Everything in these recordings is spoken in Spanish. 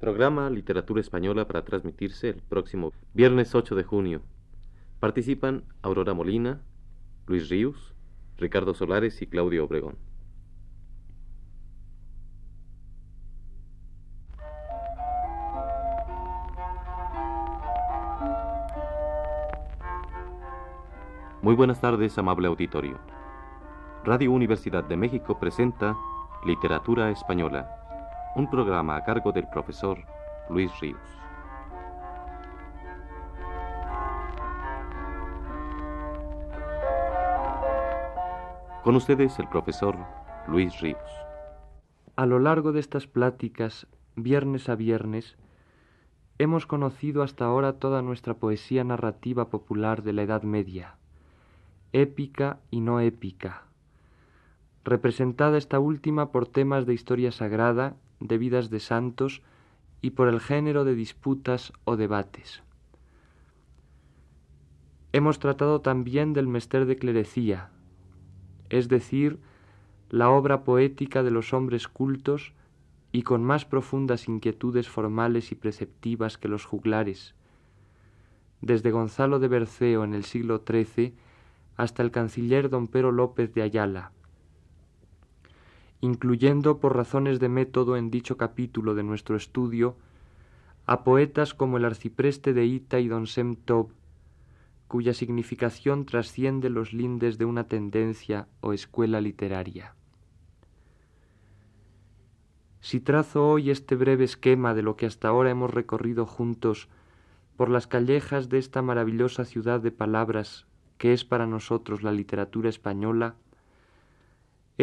Programa Literatura Española para transmitirse el próximo viernes 8 de junio. Participan Aurora Molina, Luis Ríos, Ricardo Solares y Claudio Obregón. Muy buenas tardes, amable auditorio. Radio Universidad de México presenta Literatura Española, un programa a cargo del profesor Luis Ríos. Con ustedes el profesor Luis Ríos. A lo largo de estas pláticas, viernes a viernes, hemos conocido hasta ahora toda nuestra poesía narrativa popular de la Edad Media épica y no épica, representada esta última por temas de historia sagrada, de vidas de santos y por el género de disputas o debates. Hemos tratado también del mester de clerecía, es decir, la obra poética de los hombres cultos y con más profundas inquietudes formales y preceptivas que los juglares. Desde Gonzalo de Berceo en el siglo XIII hasta el canciller don Pero López de Ayala, incluyendo por razones de método en dicho capítulo de nuestro estudio a poetas como el arcipreste de Ita y don Sem Tob, cuya significación trasciende los lindes de una tendencia o escuela literaria. Si trazo hoy este breve esquema de lo que hasta ahora hemos recorrido juntos por las callejas de esta maravillosa ciudad de palabras que es para nosotros la literatura española,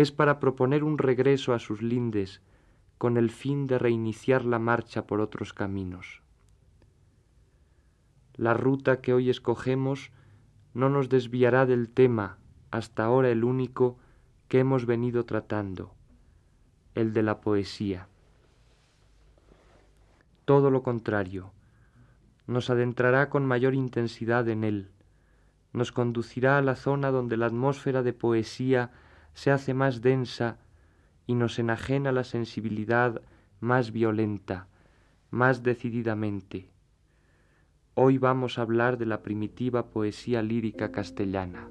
es para proponer un regreso a sus lindes con el fin de reiniciar la marcha por otros caminos. La ruta que hoy escogemos no nos desviará del tema, hasta ahora el único que hemos venido tratando, el de la poesía. Todo lo contrario, nos adentrará con mayor intensidad en él, nos conducirá a la zona donde la atmósfera de poesía se hace más densa y nos enajena la sensibilidad más violenta, más decididamente. Hoy vamos a hablar de la primitiva poesía lírica castellana.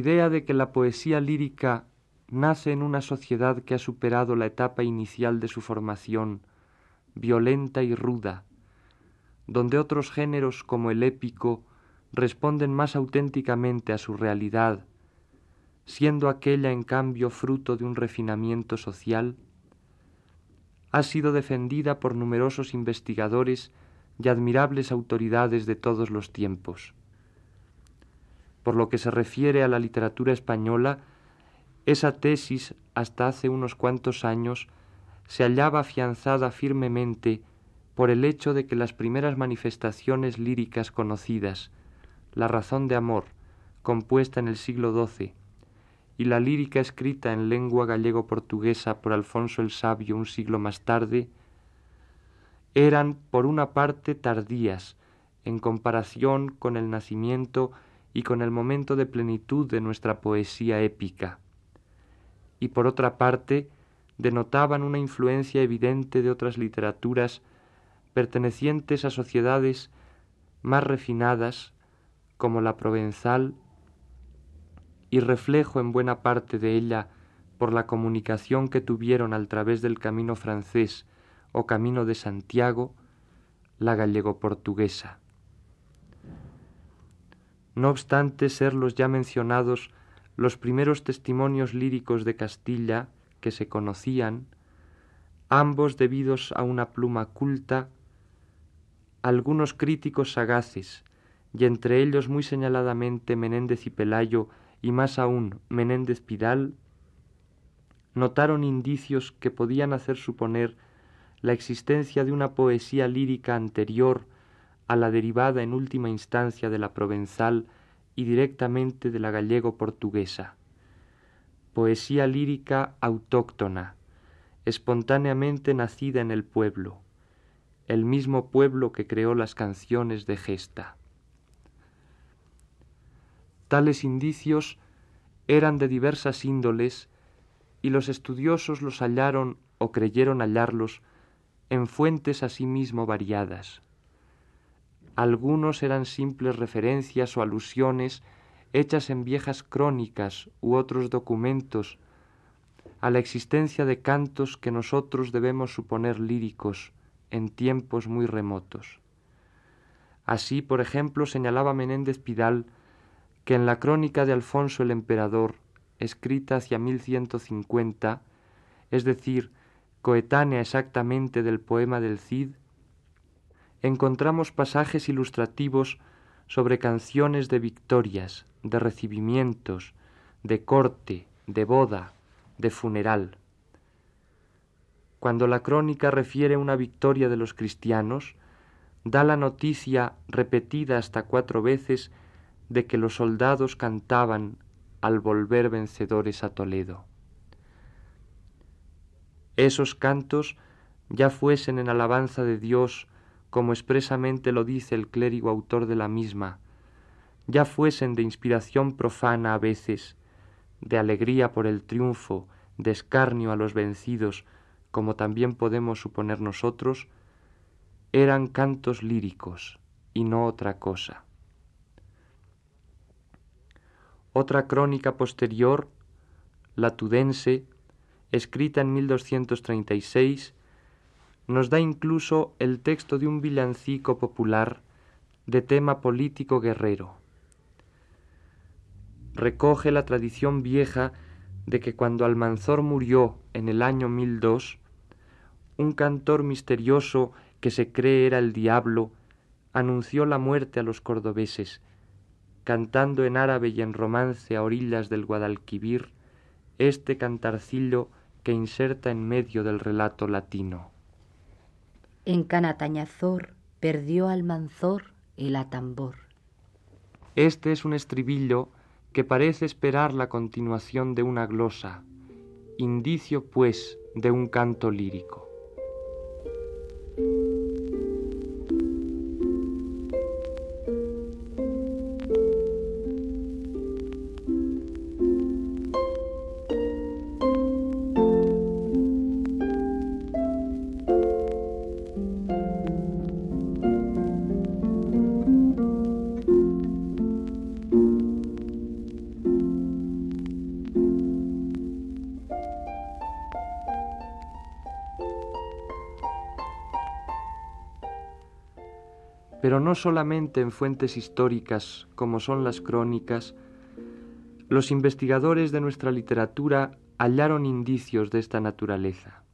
Idea de que la poesía lírica nace en una sociedad que ha superado la etapa inicial de su formación, violenta y ruda, donde otros géneros como el épico responden más auténticamente a su realidad, siendo aquella en cambio fruto de un refinamiento social, ha sido defendida por numerosos investigadores y admirables autoridades de todos los tiempos. Por lo que se refiere a la literatura española, esa tesis hasta hace unos cuantos años se hallaba afianzada firmemente por el hecho de que las primeras manifestaciones líricas conocidas, la razón de amor, compuesta en el siglo XII, y la lírica escrita en lengua gallego-portuguesa por Alfonso el Sabio un siglo más tarde, eran por una parte tardías en comparación con el nacimiento y con el momento de plenitud de nuestra poesía épica, y por otra parte denotaban una influencia evidente de otras literaturas pertenecientes a sociedades más refinadas como la provenzal y reflejo en buena parte de ella por la comunicación que tuvieron al través del camino francés o camino de Santiago, la gallego-portuguesa. No obstante ser los ya mencionados los primeros testimonios líricos de Castilla que se conocían, ambos debidos a una pluma culta, algunos críticos sagaces, y entre ellos muy señaladamente Menéndez y Pelayo, y más aún Menéndez Pidal, notaron indicios que podían hacer suponer la existencia de una poesía lírica anterior a la derivada en última instancia de la provenzal y directamente de la gallego-portuguesa. Poesía lírica autóctona, espontáneamente nacida en el pueblo, el mismo pueblo que creó las canciones de gesta. Tales indicios eran de diversas índoles y los estudiosos los hallaron o creyeron hallarlos en fuentes asimismo variadas. Algunos eran simples referencias o alusiones hechas en viejas crónicas u otros documentos a la existencia de cantos que nosotros debemos suponer líricos en tiempos muy remotos. Así, por ejemplo, señalaba Menéndez Pidal que en la crónica de Alfonso el Emperador, escrita hacia 1150, es decir, coetánea exactamente del poema del Cid, encontramos pasajes ilustrativos sobre canciones de victorias, de recibimientos, de corte, de boda, de funeral. Cuando la crónica refiere una victoria de los cristianos, da la noticia repetida hasta cuatro veces de que los soldados cantaban al volver vencedores a Toledo. Esos cantos, ya fuesen en alabanza de Dios, como expresamente lo dice el clérigo autor de la misma, ya fuesen de inspiración profana a veces, de alegría por el triunfo, de escarnio a los vencidos, como también podemos suponer nosotros, eran cantos líricos y no otra cosa. Otra crónica posterior, la tudense, escrita en 1236, nos da incluso el texto de un villancico popular de tema político guerrero. Recoge la tradición vieja de que cuando Almanzor murió en el año 1002, un cantor misterioso que se cree era el diablo anunció la muerte a los cordobeses, cantando en árabe y en romance a orillas del Guadalquivir este cantarcillo que inserta en medio del relato latino. En Canatañazor perdió al manzor el atambor. Este es un estribillo que parece esperar la continuación de una glosa, indicio pues de un canto lírico. Pero no solamente en fuentes históricas como son las crónicas, los investigadores de nuestra literatura hallaron indicios de esta naturaleza.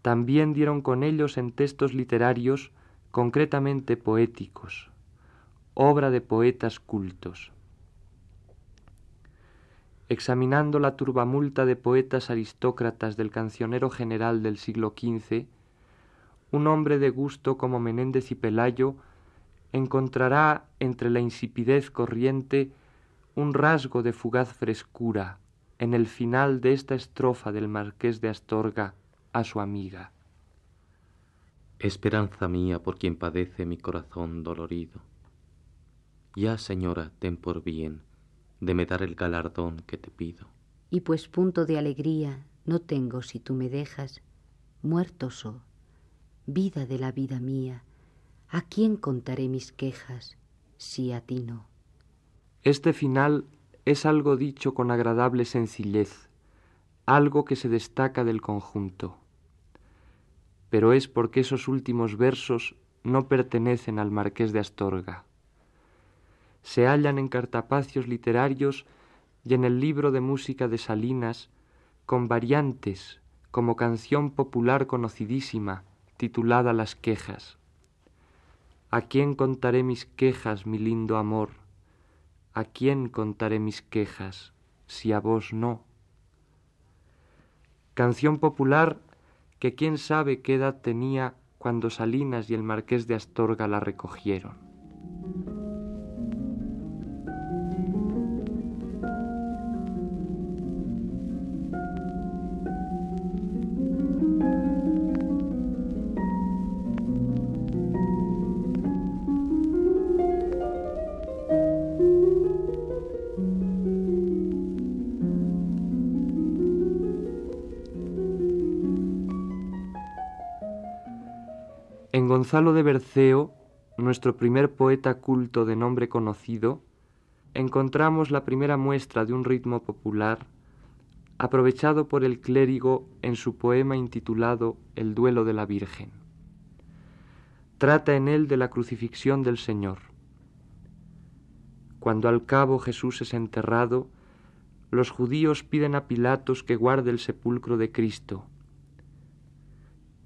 También dieron con ellos en textos literarios, concretamente poéticos, obra de poetas cultos. Examinando la turbamulta de poetas aristócratas del cancionero general del siglo XV, un hombre de gusto como Menéndez y Pelayo encontrará entre la insipidez corriente un rasgo de fugaz frescura en el final de esta estrofa del marqués de Astorga a su amiga. Esperanza mía por quien padece mi corazón dolorido. Ya, señora, ten por bien de me dar el galardón que te pido. Y pues punto de alegría no tengo si tú me dejas, muerto soy vida de la vida mía, ¿a quién contaré mis quejas si a ti no? Este final es algo dicho con agradable sencillez, algo que se destaca del conjunto. Pero es porque esos últimos versos no pertenecen al marqués de Astorga. Se hallan en cartapacios literarios y en el libro de música de Salinas, con variantes como canción popular conocidísima, titulada Las quejas. ¿A quién contaré mis quejas, mi lindo amor? ¿A quién contaré mis quejas, si a vos no? Canción popular que quién sabe qué edad tenía cuando Salinas y el marqués de Astorga la recogieron. Gonzalo de Berceo, nuestro primer poeta culto de nombre conocido, encontramos la primera muestra de un ritmo popular aprovechado por el clérigo en su poema intitulado El duelo de la Virgen. Trata en él de la crucifixión del Señor. Cuando al cabo Jesús es enterrado, los judíos piden a Pilatos que guarde el sepulcro de Cristo,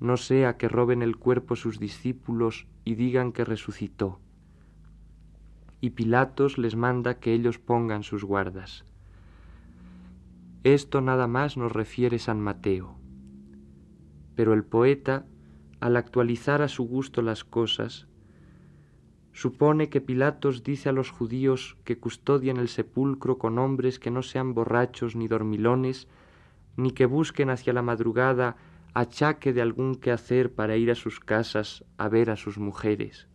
no sea que roben el cuerpo sus discípulos y digan que resucitó. Y Pilatos les manda que ellos pongan sus guardas. Esto nada más nos refiere San Mateo. Pero el poeta, al actualizar a su gusto las cosas, supone que Pilatos dice a los judíos que custodien el sepulcro con hombres que no sean borrachos ni dormilones, ni que busquen hacia la madrugada achaque de algún quehacer para ir a sus casas a ver a sus mujeres.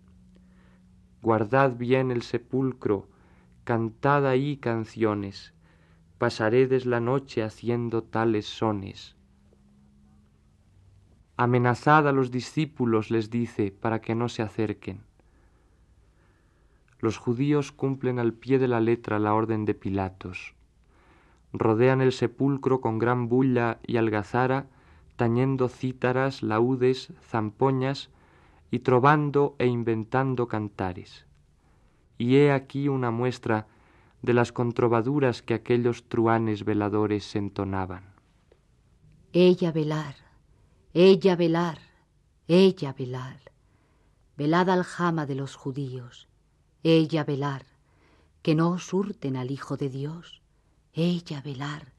Guardad bien el sepulcro, cantad ahí canciones, pasaredes la noche haciendo tales sones. Amenazad a los discípulos, les dice, para que no se acerquen. Los judíos cumplen al pie de la letra la orden de Pilatos. Rodean el sepulcro con gran bulla y algazara, tañendo cítaras, laudes, zampoñas, y trovando e inventando cantares. Y he aquí una muestra de las controvaduras que aquellos truanes veladores entonaban. Ella velar, ella velar, ella velar, velad al jama de los judíos, ella velar, que no hurten al Hijo de Dios, ella velar,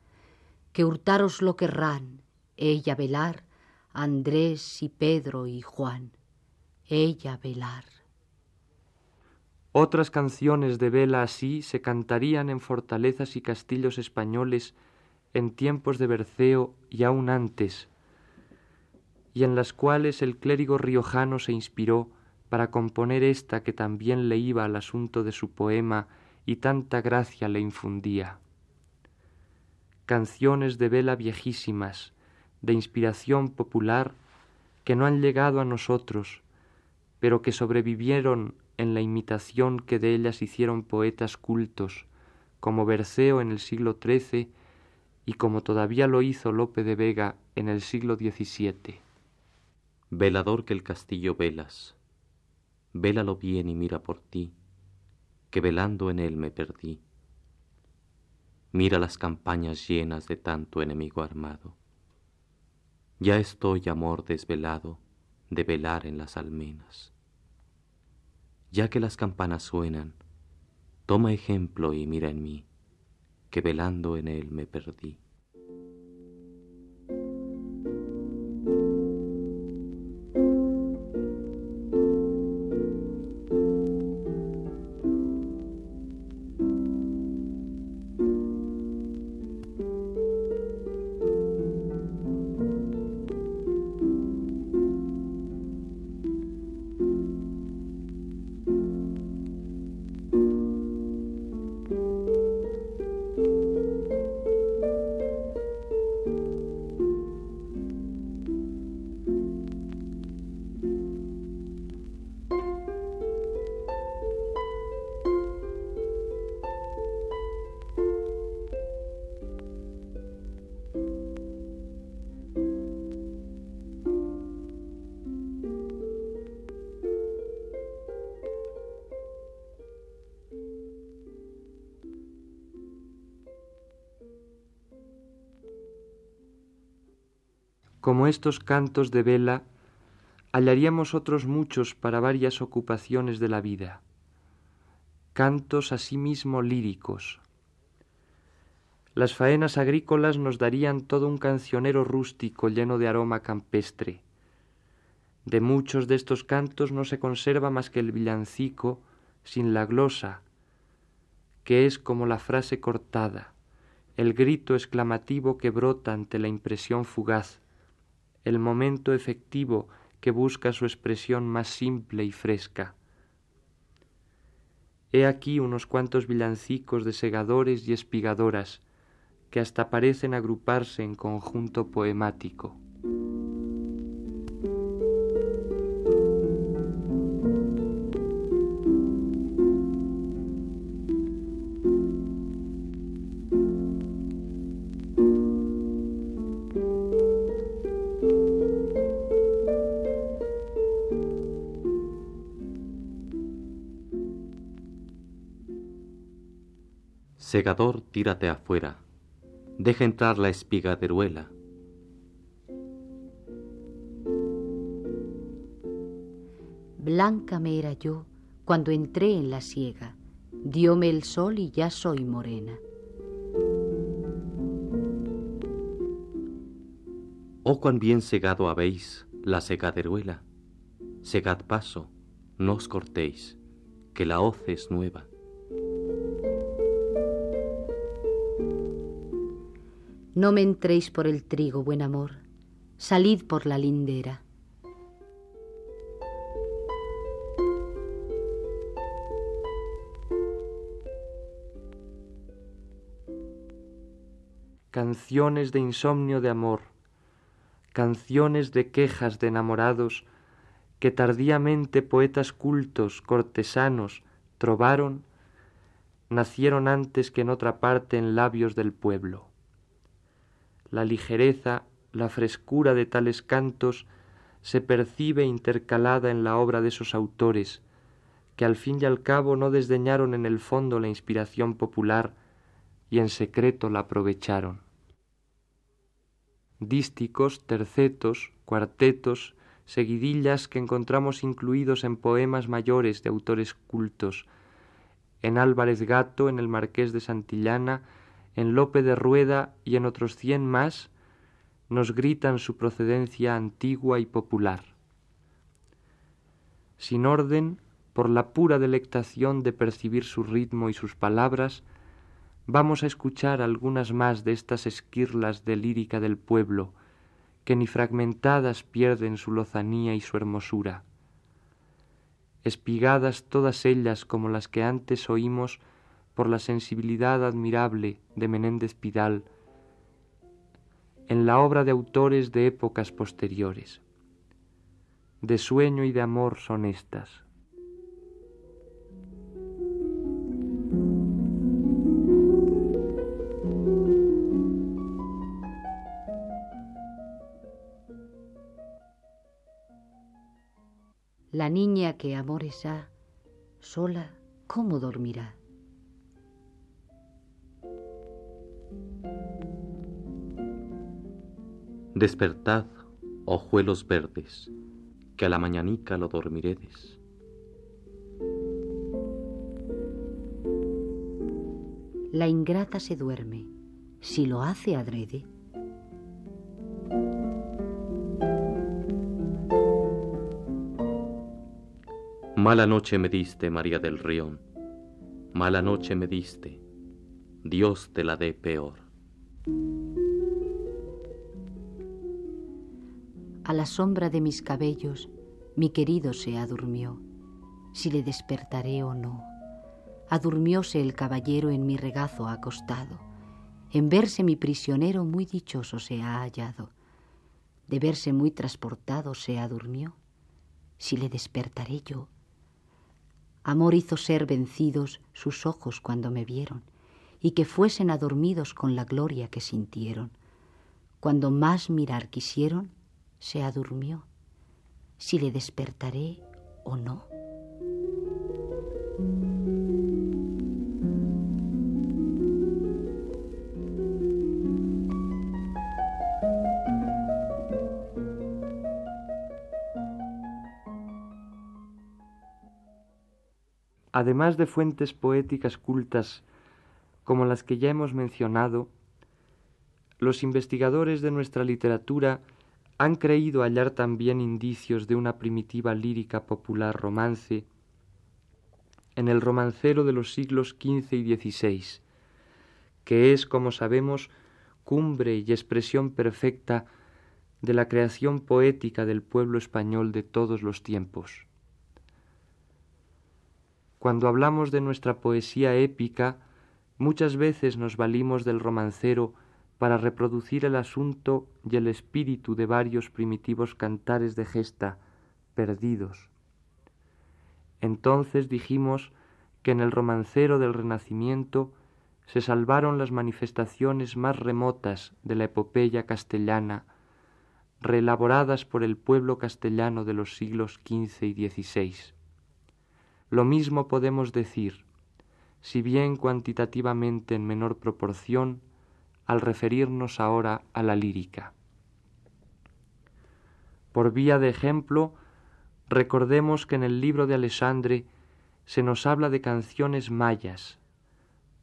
que hurtaros lo querrán, ella velar, Andrés y Pedro y Juan, ella velar. Otras canciones de vela así se cantarían en fortalezas y castillos españoles en tiempos de Berceo y aún antes, y en las cuales el clérigo riojano se inspiró para componer esta que también le iba al asunto de su poema y tanta gracia le infundía. Canciones de vela viejísimas, de inspiración popular, que no han llegado a nosotros, pero que sobrevivieron en la imitación que de ellas hicieron poetas cultos, como Berceo en el siglo XIII y como todavía lo hizo Lope de Vega en el siglo XVII. Velador que el castillo velas, vélalo bien y mira por ti, que velando en él me perdí. Mira las campañas llenas de tanto enemigo armado. Ya estoy, amor desvelado, de velar en las almenas ya que las campanas suenan, toma ejemplo y mira en mí, que velando en él me perdí. Como estos cantos de vela, hallaríamos otros muchos para varias ocupaciones de la vida, cantos asimismo líricos. Las faenas agrícolas nos darían todo un cancionero rústico lleno de aroma campestre. De muchos de estos cantos no se conserva más que el villancico sin la glosa, que es como la frase cortada, el grito exclamativo que brota ante la impresión fugaz el momento efectivo que busca su expresión más simple y fresca. He aquí unos cuantos villancicos de segadores y espigadoras que hasta parecen agruparse en conjunto poemático. Segador, tírate afuera, deja entrar la espiga de ruela. Blanca me era yo cuando entré en la siega, dióme el sol y ya soy morena. Oh, cuán bien segado habéis la segaderuela. Segad paso, no os cortéis, que la hoz es nueva. No me entréis por el trigo, buen amor, salid por la lindera. Canciones de insomnio de amor, canciones de quejas de enamorados, que tardíamente poetas cultos, cortesanos, trovaron, nacieron antes que en otra parte en labios del pueblo la ligereza, la frescura de tales cantos se percibe intercalada en la obra de esos autores, que al fin y al cabo no desdeñaron en el fondo la inspiración popular y en secreto la aprovecharon. Dísticos, tercetos, cuartetos, seguidillas que encontramos incluidos en poemas mayores de autores cultos, en Álvarez Gato, en el Marqués de Santillana, en Lope de Rueda y en otros cien más, nos gritan su procedencia antigua y popular. Sin orden, por la pura delectación de percibir su ritmo y sus palabras, vamos a escuchar algunas más de estas esquirlas de lírica del pueblo, que ni fragmentadas pierden su lozanía y su hermosura. Espigadas todas ellas como las que antes oímos por la sensibilidad admirable de Menéndez Pidal en la obra de autores de épocas posteriores. De sueño y de amor son estas. La niña que amores ha, sola, ¿cómo dormirá? Despertad, ojuelos verdes, que a la mañanica lo dormiredes. La ingrata se duerme, si lo hace adrede. Mala noche me diste, María del Rión, mala noche me diste, Dios te la dé peor. A la sombra de mis cabellos, mi querido se adurmió, si le despertaré o no. Adurmióse el caballero en mi regazo acostado. En verse mi prisionero muy dichoso se ha hallado. De verse muy transportado se adurmió, si le despertaré yo. Amor hizo ser vencidos sus ojos cuando me vieron, y que fuesen adormidos con la gloria que sintieron. Cuando más mirar quisieron, se adurmió, si le despertaré o no. Además de fuentes poéticas cultas como las que ya hemos mencionado, los investigadores de nuestra literatura han creído hallar también indicios de una primitiva lírica popular romance en el romancero de los siglos XV y XVI, que es, como sabemos, cumbre y expresión perfecta de la creación poética del pueblo español de todos los tiempos. Cuando hablamos de nuestra poesía épica, muchas veces nos valimos del romancero para reproducir el asunto y el espíritu de varios primitivos cantares de gesta perdidos. Entonces dijimos que en el romancero del Renacimiento se salvaron las manifestaciones más remotas de la epopeya castellana, reelaboradas por el pueblo castellano de los siglos XV y XVI. Lo mismo podemos decir, si bien cuantitativamente en menor proporción, al referirnos ahora a la lírica. Por vía de ejemplo, recordemos que en el libro de Alexandre se nos habla de canciones mayas,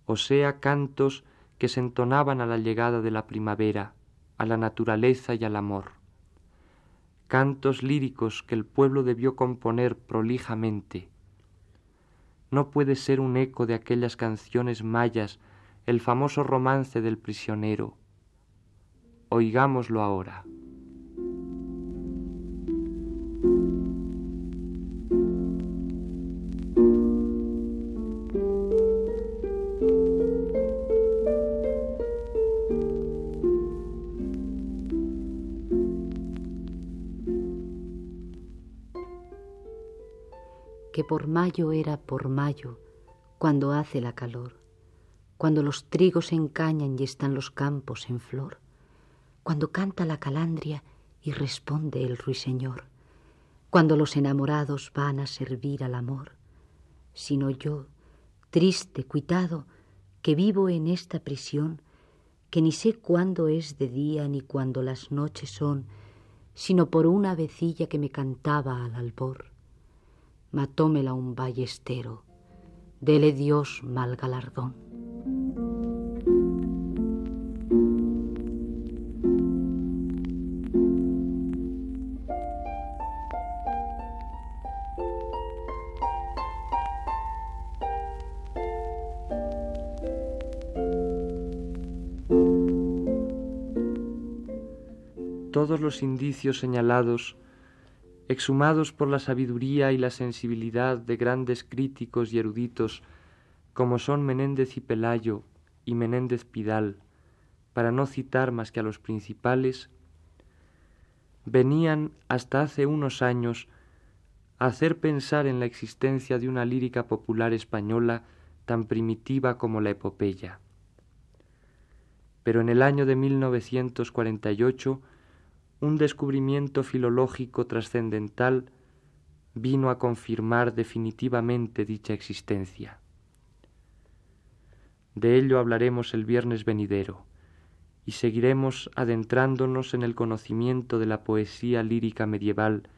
o sea, cantos que se entonaban a la llegada de la primavera, a la naturaleza y al amor. Cantos líricos que el pueblo debió componer prolijamente. No puede ser un eco de aquellas canciones mayas el famoso romance del prisionero. Oigámoslo ahora. que por mayo era por mayo, cuando hace la calor, cuando los trigos encañan y están los campos en flor, cuando canta la calandria y responde el ruiseñor, cuando los enamorados van a servir al amor, sino yo, triste, cuitado, que vivo en esta prisión, que ni sé cuándo es de día ni cuándo las noches son, sino por una vecilla que me cantaba al albor matómela un ballestero, dele Dios mal galardón. Todos los indicios señalados exhumados por la sabiduría y la sensibilidad de grandes críticos y eruditos como son Menéndez y Pelayo y Menéndez Pidal, para no citar más que a los principales, venían hasta hace unos años a hacer pensar en la existencia de una lírica popular española tan primitiva como la epopeya. Pero en el año de 1948 un descubrimiento filológico trascendental vino a confirmar definitivamente dicha existencia. De ello hablaremos el viernes venidero y seguiremos adentrándonos en el conocimiento de la poesía lírica medieval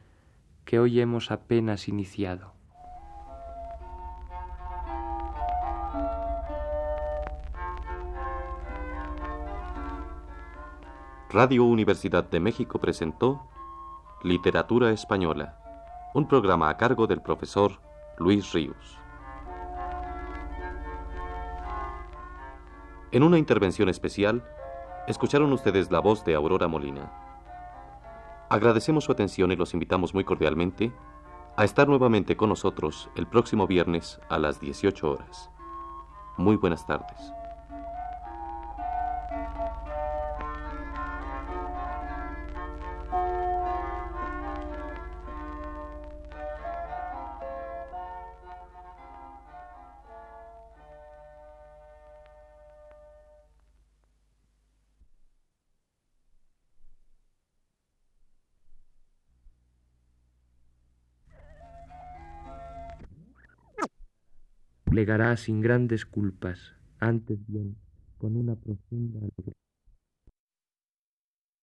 que hoy hemos apenas iniciado. Radio Universidad de México presentó Literatura Española, un programa a cargo del profesor Luis Ríos. En una intervención especial, escucharon ustedes la voz de Aurora Molina. Agradecemos su atención y los invitamos muy cordialmente a estar nuevamente con nosotros el próximo viernes a las 18 horas. Muy buenas tardes. Plegará sin grandes culpas, antes bien con una profunda alegría.